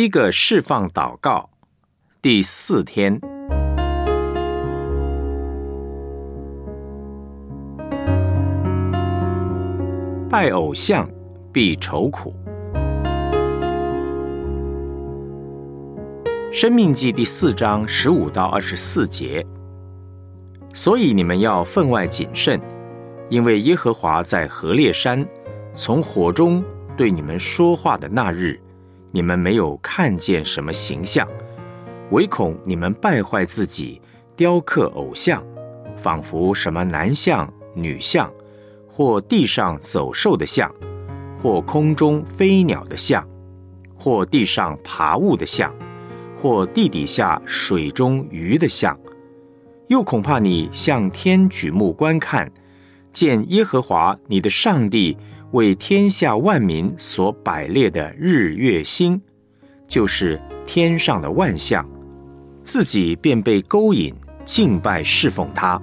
七个释放祷告，第四天。拜偶像必愁苦。生命记第四章十五到二十四节。所以你们要分外谨慎，因为耶和华在何烈山从火中对你们说话的那日，你们没有看见什么形象，唯恐你们败坏自己，雕刻偶像，仿佛什么男像、女像，或地上走兽的像，或空中飞鸟的像，或地上爬物的像，或地底下水中鱼的像。又恐怕你向天举目观看，见耶和华你的上帝为天下万民所摆列的日月星，就是天上的万象，自己便被勾引敬拜侍奉他。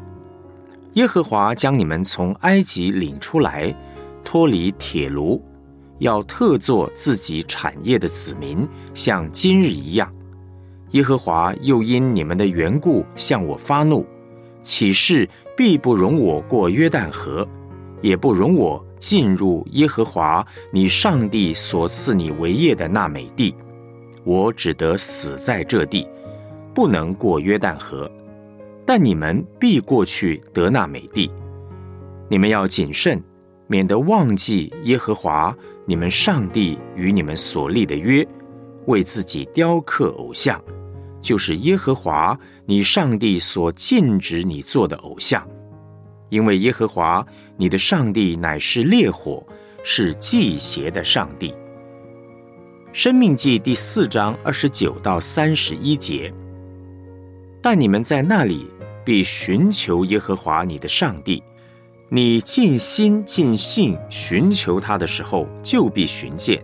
耶和华将你们从埃及领出来，脱离铁炉，要特作自己产业的子民，像今日一样。耶和华又因你们的缘故向我发怒，起誓必不容我过约旦河，也不容我进入耶和华你上帝所赐你为业的那美地。我只得死在这地，不能过约旦河。但你们必过去得那美地。你们要谨慎，免得忘记耶和华你们上帝与你们所立的约，为自己雕刻偶像。就是耶和华你上帝所禁止你做的偶像，因为耶和华你的上帝乃是烈火，是祭邪的上帝。生命记第四章二十九到三十一节。但你们在那里必寻求耶和华你的上帝，你尽心尽性寻求他的时候，就必寻见。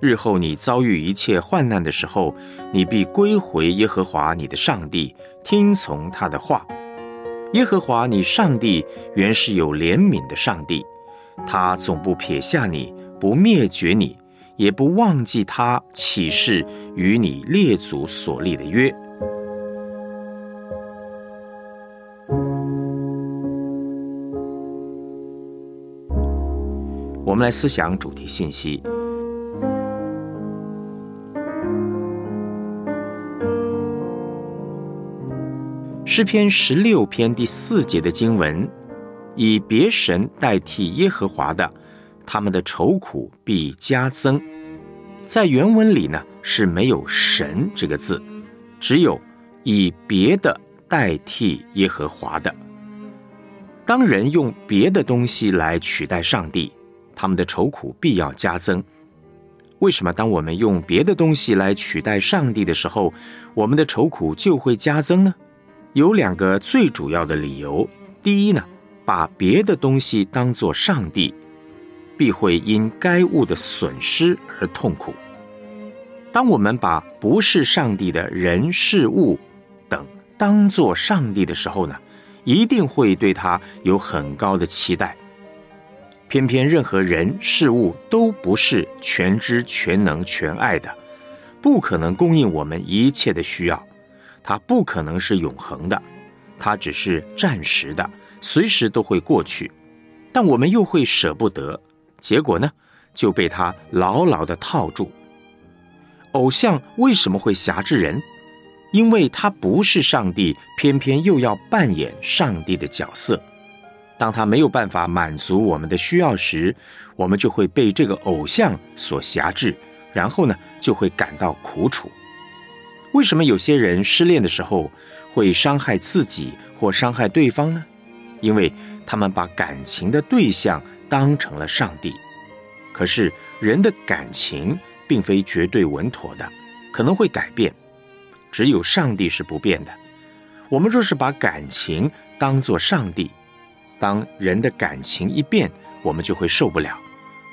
日后你遭遇一切患难的时候，你必归回耶和华你的上帝，听从他的话。耶和华你上帝原是有怜悯的上帝，他总不撇下你，不灭绝你，也不忘记他起誓与你列祖所立的约。我们来思想主题信息。诗篇十六篇第四节的经文，以别神代替耶和华的，他们的愁苦必加增。在原文里呢是没有“神”这个字，只有以别的代替耶和华的。当人用别的东西来取代上帝，他们的愁苦必要加增。为什么当我们用别的东西来取代上帝的时候，我们的愁苦就会加增呢？有两个最主要的理由。第一呢，把别的东西当作上帝，必会因该物的损失而痛苦。当我们把不是上帝的人事物等当作上帝的时候呢，一定会对他有很高的期待。偏偏任何人事物都不是全知全能全爱的，不可能供应我们一切的需要。它不可能是永恒的，它只是暂时的，随时都会过去。但我们又会舍不得，结果呢，就被它牢牢的套住。偶像为什么会辖制人？因为他不是上帝，偏偏又要扮演上帝的角色。当他没有办法满足我们的需要时，我们就会被这个偶像所辖制，然后呢，就会感到苦楚。为什么有些人失恋的时候会伤害自己或伤害对方呢？因为他们把感情的对象当成了上帝。可是人的感情并非绝对稳妥的，可能会改变。只有上帝是不变的。我们若是把感情当作上帝，当人的感情一变，我们就会受不了，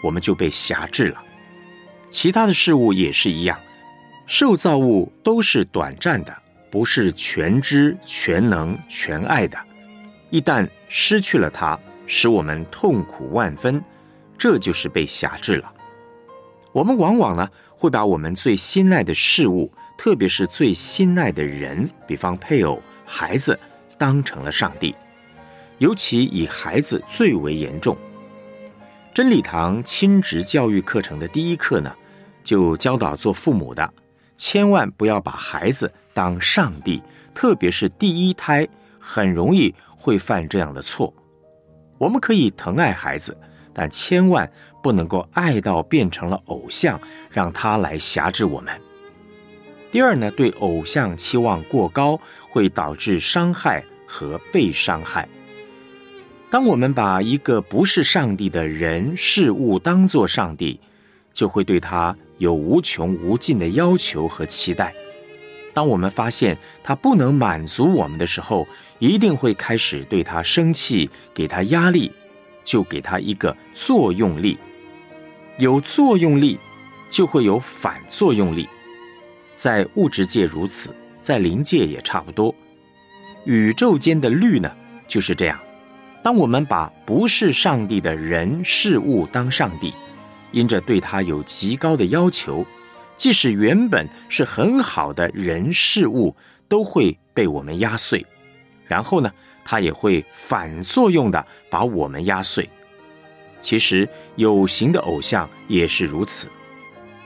我们就被辖制了。其他的事物也是一样。受造物都是短暂的，不是全知、全能、全爱的。一旦失去了它，使我们痛苦万分，这就是被辖制了。我们往往呢会把我们最心爱的事物，特别是最心爱的人，比方配偶、孩子，当成了上帝。尤其以孩子最为严重。真理堂亲职教育课程的第一课呢，就教导做父母的，千万不要把孩子当上帝，特别是第一胎，很容易会犯这样的错。我们可以疼爱孩子，但千万不能够爱到变成了偶像，让他来辖制我们。第二呢，对偶像期望过高，会导致伤害和被伤害。当我们把一个不是上帝的人事物当作上帝，就会对他有无穷无尽的要求和期待。当我们发现他不能满足我们的时候，一定会开始对他生气，给他压力，就给他一个作用力。有作用力，就会有反作用力。在物质界如此，在灵界也差不多。宇宙间的律呢，就是这样。当我们把不是上帝的人事物当上帝，因着对他有极高的要求，即使原本是很好的人事物，都会被我们压碎。然后呢，他也会反作用的把我们压碎。其实有形的偶像也是如此，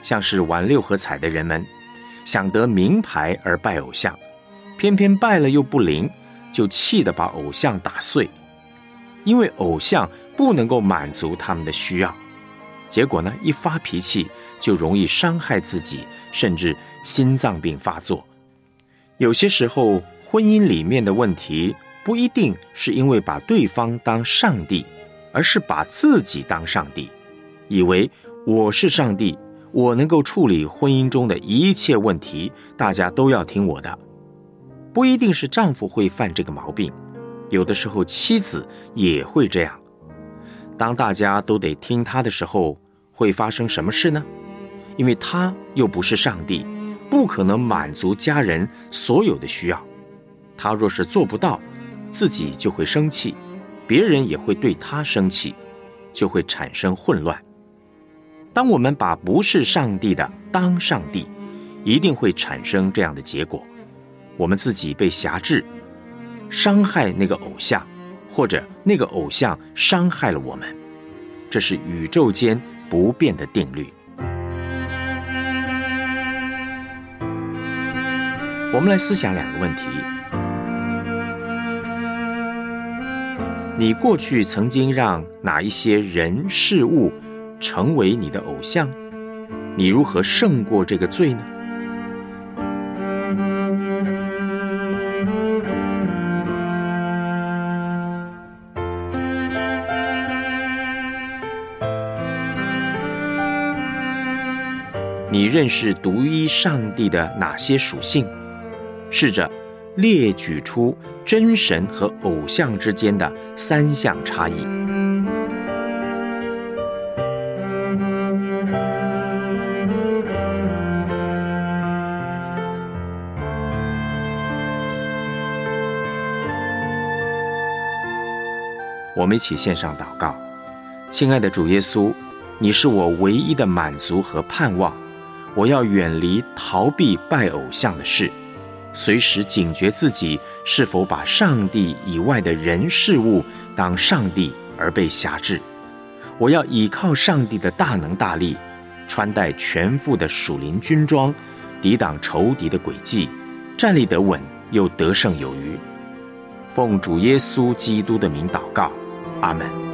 像是玩六合彩的人们，想得名牌而拜偶像，偏偏拜了又不灵，就气得把偶像打碎。因为偶像不能够满足他们的需要，结果呢，一发脾气就容易伤害自己，甚至心脏病发作。有些时候，婚姻里面的问题不一定是因为把对方当上帝，而是把自己当上帝，以为我是上帝，我能够处理婚姻中的一切问题，大家都要听我的。不一定是丈夫会犯这个毛病。有的时候，妻子也会这样。当大家都得听他的时候，会发生什么事呢？因为他又不是上帝，不可能满足家人所有的需要。他若是做不到，自己就会生气，别人也会对他生气，就会产生混乱。当我们把不是上帝的当上帝，一定会产生这样的结果：我们自己被辖制。伤害那个偶像，或者那个偶像伤害了我们，这是宇宙间不变的定律。我们来思想两个问题：你过去曾经让哪一些人事物成为你的偶像？你如何胜过这个罪呢？认识独一上帝的哪些属性？试着列举出真神和偶像之间的三项差异。我们一起献上祷告，亲爱的主耶稣，你是我唯一的满足和盼望。我要远离逃避拜偶像的事，随时警觉自己是否把上帝以外的人事物当上帝而被辖制。我要依靠上帝的大能大力，穿戴全副的属灵军装，抵挡仇敌的诡计，站立得稳又得胜有余。奉主耶稣基督的名祷告，阿门。